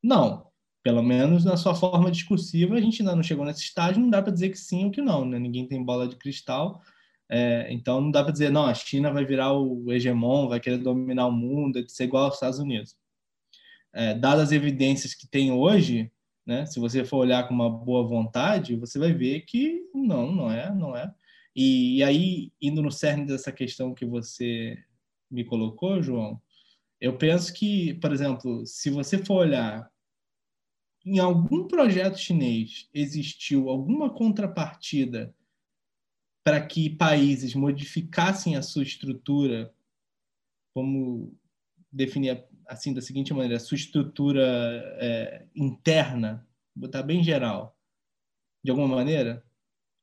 Não. Pelo menos na sua forma discursiva, a gente ainda não chegou nesse estágio, não dá para dizer que sim ou que não. Né? Ninguém tem bola de cristal. É, então não dá para dizer, não, a China vai virar o hegemon, vai querer dominar o mundo, de ser igual aos Estados Unidos. É, dadas as evidências que tem hoje, né? Se você for olhar com uma boa vontade, você vai ver que não, não é, não é. E, e aí, indo no cerne dessa questão que você me colocou, João, eu penso que, por exemplo, se você for olhar em algum projeto chinês existiu alguma contrapartida para que países modificassem a sua estrutura, como definir assim da seguinte maneira, a sua estrutura é, interna, botar bem geral, de alguma maneira?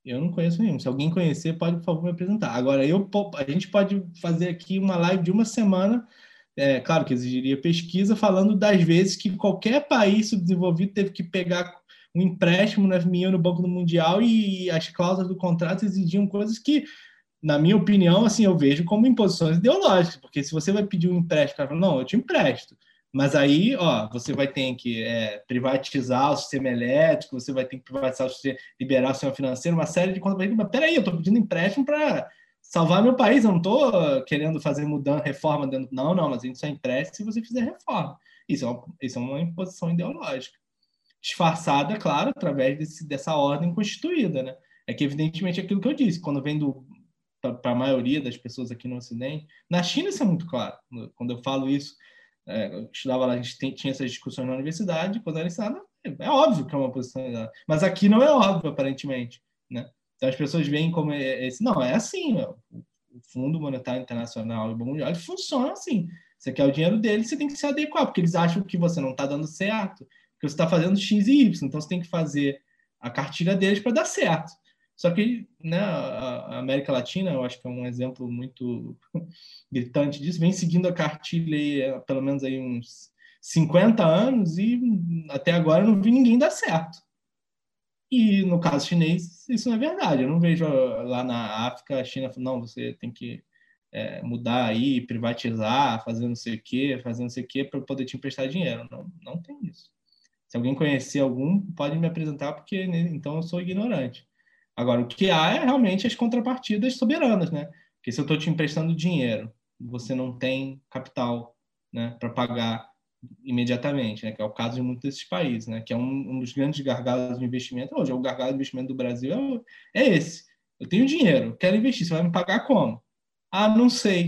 Eu não conheço nenhum. Se alguém conhecer, pode, por favor, me apresentar. Agora, eu, a gente pode fazer aqui uma live de uma semana, é, claro que exigiria pesquisa, falando das vezes que qualquer país subdesenvolvido teve que pegar um empréstimo no FMI no Banco do Mundial e as cláusulas do contrato exigiam coisas que na minha opinião, assim, eu vejo como imposições ideológicas, porque se você vai pedir um empréstimo, cara fala, não, eu te empresto. Mas aí, ó, você vai ter que é, privatizar o sistema elétrico, você vai ter que privatizar o sistema, liberar o sistema financeiro, uma série de contas. Mas peraí, eu estou pedindo empréstimo para salvar meu país, eu não estou querendo fazer mudança, reforma dentro. Não, não, mas a gente só empresta se você fizer reforma. Isso é uma, isso é uma imposição ideológica. Disfarçada, claro, através desse, dessa ordem constituída, né? É que, evidentemente, é aquilo que eu disse, quando vem do para a maioria das pessoas aqui no Ocidente. Na China isso é muito claro. Quando eu falo isso, é, eu estudava lá, a gente tem, tinha essas discussões na universidade, quando era ensinada, é óbvio que é uma posição mas aqui não é óbvio, aparentemente. Né? Então as pessoas veem como é, é esse. Não, é assim. Ó. O Fundo Monetário Internacional e o Banco Mundial funciona assim. Você quer o dinheiro deles, você tem que se adequar, porque eles acham que você não está dando certo, que você está fazendo X e Y. Então você tem que fazer a cartilha deles para dar certo. Só que né, a América Latina, eu acho que é um exemplo muito gritante disso, vem seguindo a cartilha há pelo menos aí uns 50 anos e até agora não vi ninguém dar certo. E no caso chinês, isso não é verdade. Eu não vejo lá na África a China não, você tem que é, mudar aí, privatizar, fazer não sei o quê, fazer não sei o quê para poder te emprestar dinheiro. Não, não tem isso. Se alguém conhecer algum, pode me apresentar, porque né, então eu sou ignorante. Agora, o que há é realmente as contrapartidas soberanas, né? Porque se eu estou te emprestando dinheiro, você não tem capital né, para pagar imediatamente, né? Que é o caso de muitos desses países, né? Que é um, um dos grandes gargalos de investimento. Hoje, o gargalo de investimento do Brasil é, é esse. Eu tenho dinheiro, quero investir, você vai me pagar como? Ah, não sei.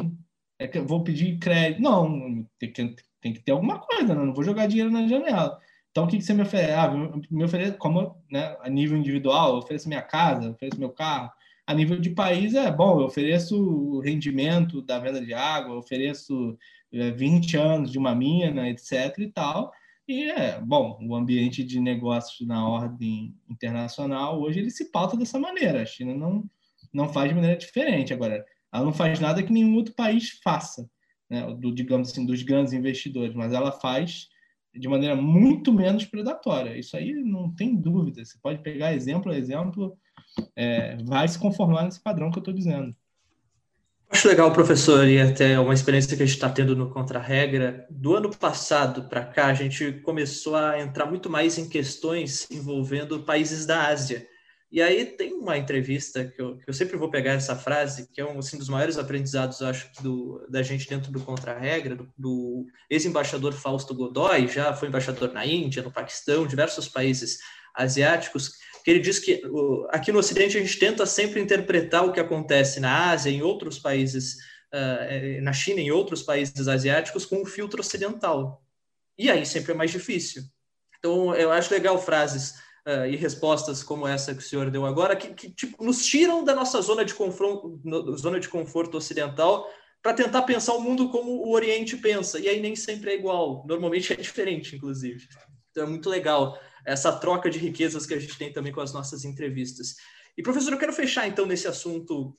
É que eu vou pedir crédito. Não, tem que, tem que ter alguma coisa, né? não vou jogar dinheiro na janela. Então, o que, que você me oferece? Ah, me oferece como né, a nível individual, eu ofereço minha casa, eu ofereço meu carro. A nível de país é bom, eu ofereço o rendimento da venda de água, ofereço 20 é, anos de uma mina, etc. e tal. E é bom, o ambiente de negócios na ordem internacional hoje ele se pauta dessa maneira. A China não, não faz de maneira diferente. Agora, ela não faz nada que nenhum outro país faça, né? do, digamos assim, dos grandes investidores, mas ela faz de maneira muito menos predatória. Isso aí não tem dúvida. Você pode pegar exemplo a exemplo, é, vai se conformar nesse padrão que eu estou dizendo. Acho legal, professor, e até uma experiência que a gente está tendo no Contra-Regra. Do ano passado para cá, a gente começou a entrar muito mais em questões envolvendo países da Ásia. E aí tem uma entrevista que eu, que eu sempre vou pegar essa frase, que é um assim, dos maiores aprendizados, acho, do, da gente dentro do Contra-Regra, do, do ex-embaixador Fausto Godoy, já foi embaixador na Índia, no Paquistão, diversos países asiáticos, que ele diz que aqui no Ocidente a gente tenta sempre interpretar o que acontece na Ásia, em outros países, uh, na China, em outros países asiáticos, com um filtro ocidental. E aí sempre é mais difícil. Então, eu acho legal frases uh, e respostas como essa que o senhor deu agora, que, que tipo, nos tiram da nossa zona de, confronto, zona de conforto ocidental para tentar pensar o mundo como o Oriente pensa. E aí nem sempre é igual, normalmente é diferente, inclusive. Então é muito legal essa troca de riquezas que a gente tem também com as nossas entrevistas. E, professor, eu quero fechar então nesse assunto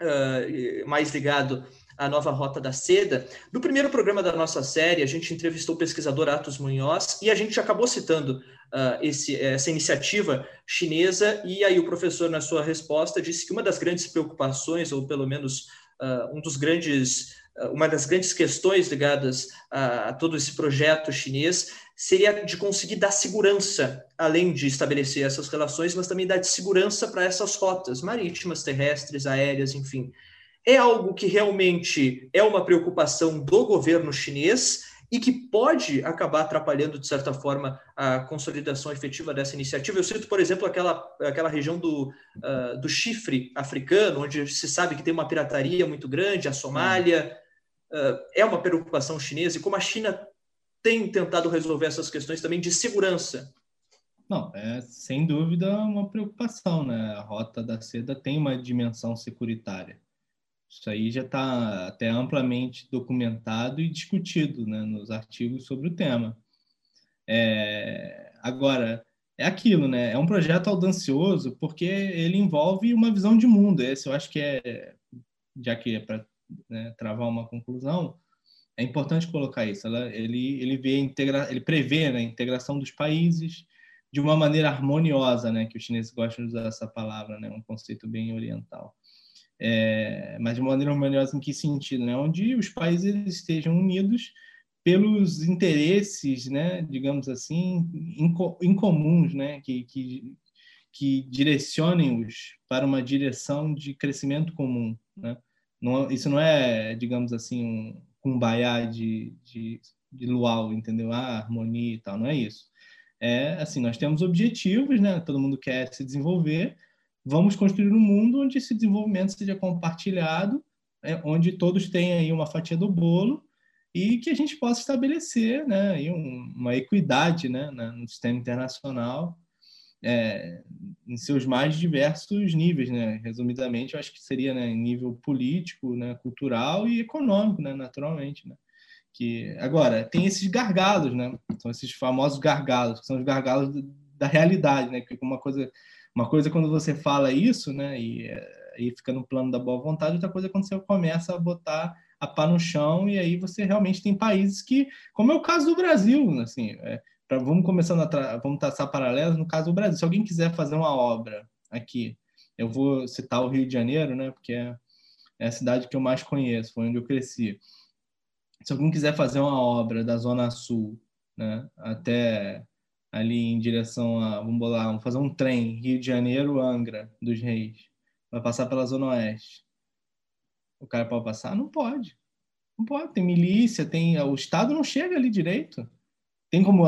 uh, mais ligado à nova Rota da Seda. No primeiro programa da nossa série, a gente entrevistou o pesquisador Atos Munhoz e a gente acabou citando uh, esse, essa iniciativa chinesa, e aí o professor, na sua resposta, disse que uma das grandes preocupações, ou pelo menos uh, um dos grandes, uh, uma das grandes questões ligadas a, a todo esse projeto chinês seria de conseguir dar segurança, além de estabelecer essas relações, mas também dar segurança para essas rotas marítimas, terrestres, aéreas, enfim. É algo que realmente é uma preocupação do governo chinês e que pode acabar atrapalhando, de certa forma, a consolidação efetiva dessa iniciativa. Eu cito, por exemplo, aquela, aquela região do, uh, do chifre africano, onde se sabe que tem uma pirataria muito grande, a Somália. Uh, é uma preocupação chinesa, e como a China tem tentado resolver essas questões também de segurança. Não, é sem dúvida uma preocupação, né? A Rota da Seda tem uma dimensão securitária. Isso aí já está até amplamente documentado e discutido né, nos artigos sobre o tema. É, agora, é aquilo, né? É um projeto audacioso porque ele envolve uma visão de mundo. Esse eu acho que é, já que é para né, travar uma conclusão, é importante colocar isso. Ela, ele, ele vê integra, ele prevê né, a integração dos países de uma maneira harmoniosa, né? Que os chineses gostam de usar essa palavra, né? Um conceito bem oriental é, mas de maneira harmoniosa em que sentido? Né? Onde os países estejam unidos pelos interesses, né, digamos assim, incomuns, né, que, que, que direcionem-os para uma direção de crescimento comum. Né? Não, isso não é, digamos assim, um cumbaiá de, de, de luau, entendeu? Ah, harmonia e tal, não é isso. É assim, nós temos objetivos, né? Todo mundo quer se desenvolver, vamos construir um mundo onde esse desenvolvimento seja compartilhado, é, onde todos tenham aí uma fatia do bolo e que a gente possa estabelecer né, aí um, uma equidade né, no sistema internacional é, em seus mais diversos níveis, né? Resumidamente, eu acho que seria né, nível político, né, cultural e econômico, né, naturalmente, né? Que agora tem esses gargalos, né? São esses famosos gargalos, que são os gargalos da realidade, né? Que uma coisa uma coisa é quando você fala isso, né, e aí fica no plano da boa vontade, outra coisa é quando você começa a botar a pá no chão e aí você realmente tem países que, como é o caso do Brasil, assim, é, pra, vamos começando a vamos traçar paralelos no caso do Brasil. Se alguém quiser fazer uma obra aqui, eu vou citar o Rio de Janeiro, né, porque é, é a cidade que eu mais conheço, foi onde eu cresci. Se alguém quiser fazer uma obra da Zona Sul, né, até ali em direção a, vamos lá, vamos fazer um trem, Rio de Janeiro, Angra dos Reis. Vai passar pela Zona Oeste. O cara pode passar? Não pode. Não pode. Tem milícia, tem. O Estado não chega ali direito. Tem como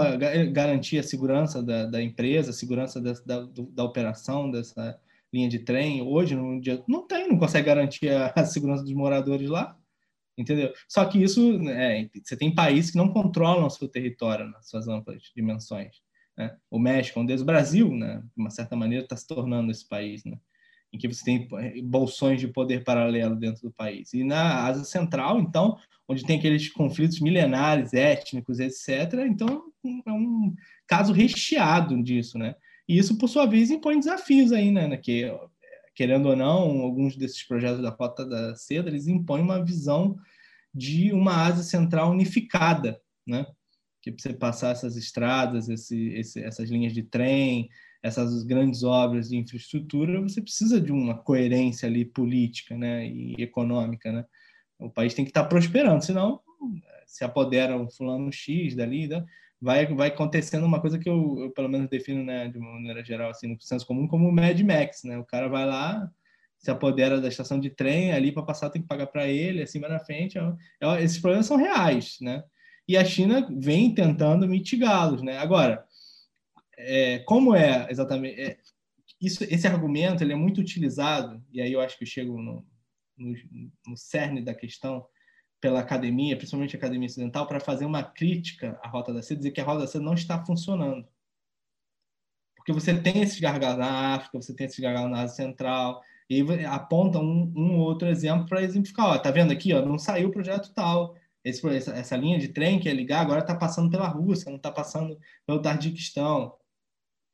garantir a segurança da, da empresa, a segurança da, da, da, operação dessa linha de trem? Hoje, dia, não tem, não consegue garantir a, a segurança dos moradores lá. Entendeu? Só que isso, é, você tem países que não controlam o seu território nas suas amplas dimensões. Né? O México é um deles. O Brasil, né, de uma certa maneira, está se tornando esse país, né? Em que você tem bolsões de poder paralelo dentro do país. E na Ásia Central, então, onde tem aqueles conflitos milenares, étnicos, etc., então é um caso recheado disso, né? E isso, por sua vez, impõe desafios aí, né? Que, querendo ou não, alguns desses projetos da Rota da Seda, eles impõem uma visão de uma Ásia Central unificada, né? Que você passar essas estradas, esse, esse, essas linhas de trem, essas grandes obras de infraestrutura, você precisa de uma coerência ali política, né, e econômica, né? O país tem que estar prosperando, senão se apodera um fulano X dali, né? vai vai acontecendo uma coisa que eu, eu, pelo menos defino, né, de uma maneira geral assim, no senso comum como o Mad Max, né? O cara vai lá, se apodera da estação de trem, ali para passar tem que pagar para ele, assim vai na frente. É, é, esses problemas são reais, né? E a China vem tentando mitigá-los, né? Agora, é, como é exatamente é, isso, esse argumento ele é muito utilizado e aí eu acho que eu chego no, no, no cerne da questão pela academia, principalmente a academia ocidental, para fazer uma crítica à Rota da Seda, dizer que a Rota da Seda não está funcionando. Porque você tem esses gargalos na África, você tem esses gargalos na Ásia Central, e aponta um, um outro exemplo para exemplificar. Ó, tá vendo aqui? Ó, não saiu o projeto tal. Esse, essa, essa linha de trem que ia ligar agora está passando pela Rússia, não está passando pelo Tadjikistão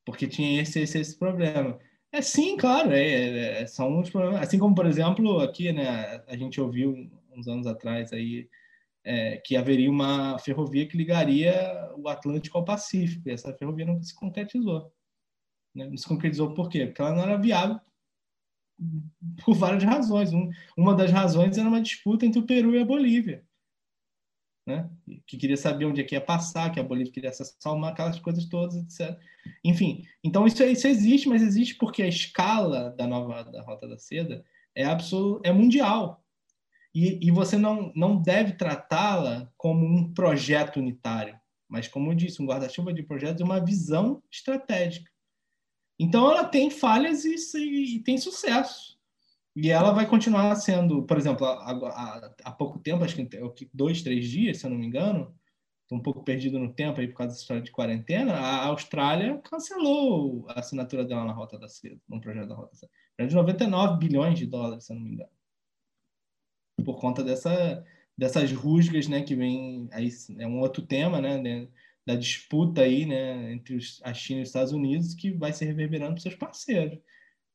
porque tinha esse, esse, esse problema. É sim, claro, é, é, é são uns problemas. Assim como, por exemplo, aqui, né, a gente ouviu uns anos atrás aí é, que haveria uma ferrovia que ligaria o Atlântico ao Pacífico. E essa ferrovia não se concretizou. Né? Não se concretizou por quê? Porque ela não era viável por várias razões. Um, uma das razões era uma disputa entre o Peru e a Bolívia né? que queria saber onde é que ia passar, que a Bolívia queria acessar uma, aquelas coisas todas, etc. Enfim, então isso, isso existe, mas existe porque a escala da nova da Rota da Seda é absoluto, é mundial. E, e você não, não deve tratá-la como um projeto unitário, mas, como eu disse, um guarda-chuva de projetos é uma visão estratégica. Então, ela tem falhas e, e, e tem sucesso. E ela vai continuar sendo, por exemplo, há, há, pouco tempo, acho que dois, três dias, se eu não me engano, estou um pouco perdido no tempo aí por causa da história de quarentena, a Austrália cancelou a assinatura dela na Rota da Seda, no projeto da Rota da Seda. É de 99 bilhões de dólares, se eu não me engano. Por conta dessa, dessas rusgas, né, que vem, aí é um outro tema, né, né da disputa aí, né, entre os, a China e os Estados Unidos, que vai se reverberando para seus parceiros.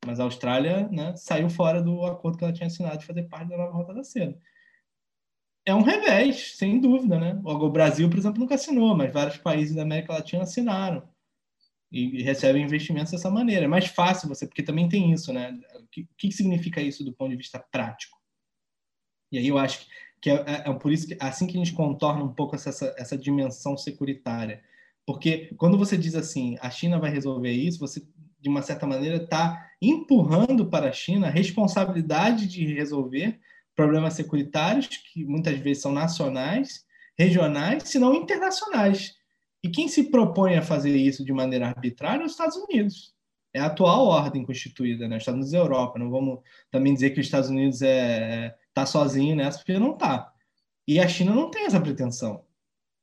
Mas a Austrália né, saiu fora do acordo que ela tinha assinado de fazer parte da nova Rota da Seda. É um revés, sem dúvida. Né? O Brasil, por exemplo, nunca assinou, mas vários países da América Latina assinaram e recebem investimentos dessa maneira. É mais fácil você, porque também tem isso, né? O que, que significa isso do ponto de vista prático? E aí eu acho que é, é, é por isso que assim que a gente contorna um pouco essa, essa dimensão securitária. Porque quando você diz assim, a China vai resolver isso, você de uma certa maneira, está empurrando para a China a responsabilidade de resolver problemas securitários, que muitas vezes são nacionais, regionais, se não internacionais. E quem se propõe a fazer isso de maneira arbitrária é os Estados Unidos. É a atual ordem constituída, né? Estados Unidos e Europa. Não vamos também dizer que os Estados Unidos está é, tá sozinho nessa, porque não está. E a China não tem essa pretensão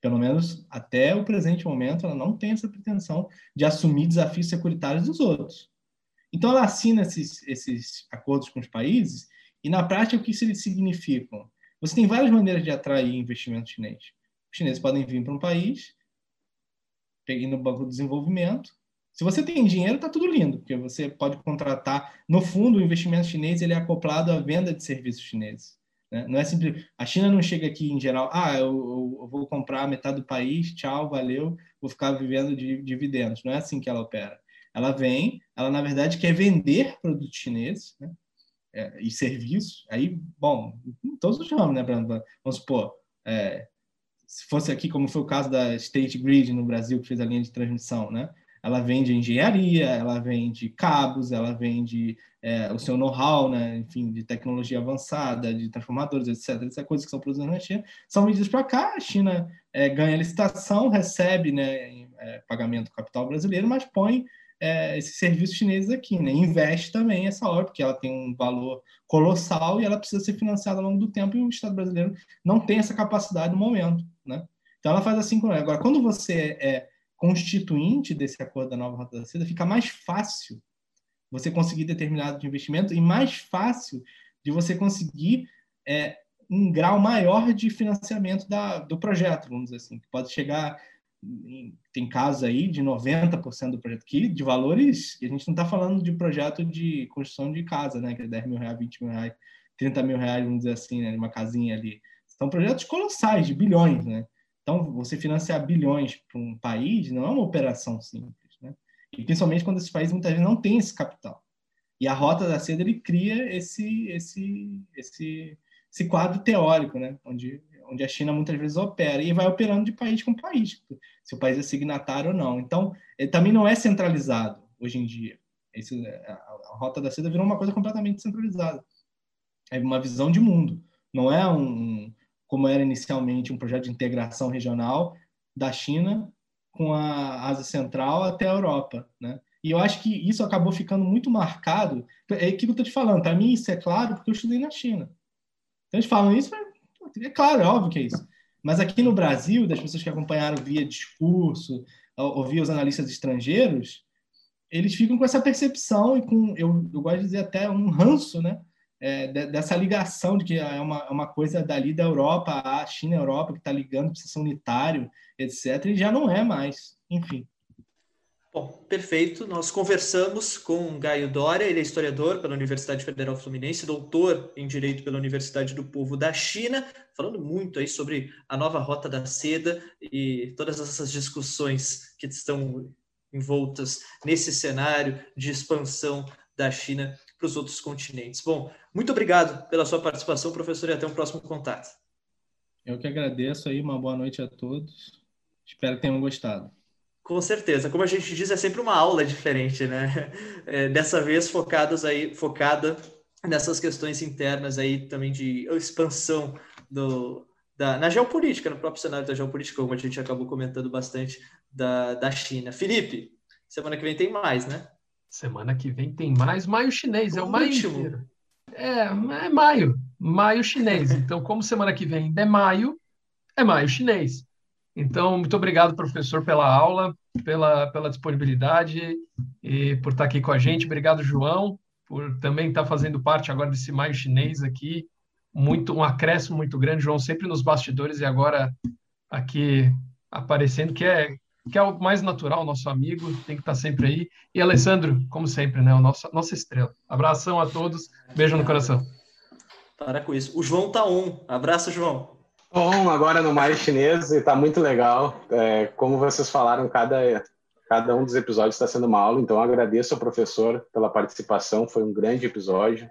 pelo menos até o presente momento, ela não tem essa pretensão de assumir desafios securitários dos outros. Então, ela assina esses, esses acordos com os países, e na prática, o que eles significam? Você tem várias maneiras de atrair investimento chinês. Os chineses podem vir para um país, peguem no Banco de Desenvolvimento. Se você tem dinheiro, está tudo lindo, porque você pode contratar. No fundo, o investimento chinês ele é acoplado à venda de serviços chineses. Né? Não é simples. A China não chega aqui em geral, ah, eu, eu, vou comprar metade do país, tchau, valeu, vou ficar vivendo de dividendos. Não é assim que ela opera. Ela vem, ela na verdade quer vender produtos chineses né? é, e serviços. Aí, bom, todos os ramos, né, Brando? Vamos supor, é, se fosse aqui, como foi o caso da State Grid no Brasil, que fez a linha de transmissão, né? Ela vende engenharia, ela vende cabos, ela vende é, o seu know-how, né, enfim, de tecnologia avançada, de transformadores, etc. Essas coisas que são produzidas na China são vendidas para cá. A China é, ganha licitação, recebe né, é, pagamento capital brasileiro, mas põe é, esses serviços chineses aqui, né? Investe também essa obra, porque ela tem um valor colossal e ela precisa ser financiada ao longo do tempo e o Estado brasileiro não tem essa capacidade no momento, né? Então ela faz assim com ela. Agora, quando você é constituinte desse acordo da nova Rota da Seda, fica mais fácil você conseguir determinado de investimento e mais fácil de você conseguir é, um grau maior de financiamento da, do projeto, vamos dizer assim, que pode chegar tem casos aí de 90% do projeto, que de valores, a gente não está falando de projeto de construção de casa, né, que é 10 mil reais, 20 mil reais, 30 mil reais, vamos dizer assim, né, uma casinha ali. São projetos colossais, de bilhões, né? Então, você financiar bilhões para um país não é uma operação simples, né? E principalmente quando esse país muitas vezes não tem esse capital. E a Rota da Seda ele cria esse esse esse esse quadro teórico, né? Onde onde a China muitas vezes opera e vai operando de país com país, se o país é signatário ou não. Então, também não é centralizado hoje em dia. Esse, a, Rota da Seda virou uma coisa completamente centralizada. É uma visão de mundo. Não é um, como era inicialmente, um projeto de integração regional da China com a Ásia Central até a Europa, né? E eu acho que isso acabou ficando muito marcado. É aquilo que eu estou te falando. Para mim, isso é claro porque eu estudei na China. Então, eles falam isso, é claro, é óbvio que é isso. Mas aqui no Brasil, das pessoas que acompanharam via discurso, ou via os analistas estrangeiros, eles ficam com essa percepção e com, eu, eu gosto de dizer até um ranço, né? É, dessa ligação de que é uma, é uma coisa dali da Europa, a China a Europa, que está ligando para ser unitário, etc. E já não é mais. Enfim. Bom, perfeito. Nós conversamos com Gaio Dória, ele é historiador pela Universidade Federal Fluminense, doutor em Direito pela Universidade do Povo da China, falando muito aí sobre a nova Rota da Seda e todas essas discussões que estão envoltas nesse cenário de expansão da China para os outros continentes. Bom, muito obrigado pela sua participação, professor, e até um próximo contato. Eu que agradeço aí, uma boa noite a todos. Espero que tenham gostado. Com certeza. Como a gente diz, é sempre uma aula diferente, né? É, dessa vez focadas aí, focada nessas questões internas aí também de expansão do, da, na geopolítica, no próprio cenário da geopolítica, como a gente acabou comentando bastante da, da China. Felipe, semana que vem tem mais, né? Semana que vem tem mais. Maio chinês, o é o maio último. inteiro. É, é maio. Maio chinês. Então, como semana que vem é maio, é maio chinês. Então, muito obrigado, professor, pela aula, pela, pela disponibilidade e por estar aqui com a gente. Obrigado, João, por também estar fazendo parte agora desse maio chinês aqui. Muito, um acréscimo muito grande, João, sempre nos bastidores e agora aqui aparecendo, que é, que é o mais natural, nosso amigo, tem que estar sempre aí. E Alessandro, como sempre, né, o nosso, nossa estrela. Abração a todos, beijo no coração. Para com isso. O João tá on. Abraço, João. Bom, agora no mais chinês e está muito legal. É, como vocês falaram, cada, cada um dos episódios está sendo uma aula, então agradeço ao professor pela participação, foi um grande episódio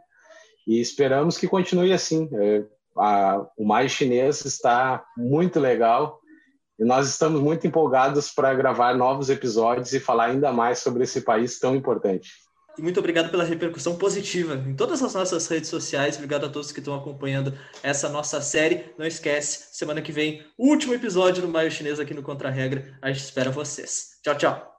e esperamos que continue assim. É, a, o mais chinês está muito legal e nós estamos muito empolgados para gravar novos episódios e falar ainda mais sobre esse país tão importante. E muito obrigado pela repercussão positiva em todas as nossas redes sociais. Obrigado a todos que estão acompanhando essa nossa série. Não esquece, semana que vem, último episódio do Maio Chinês aqui no Contra Regra. A gente espera vocês. Tchau, tchau.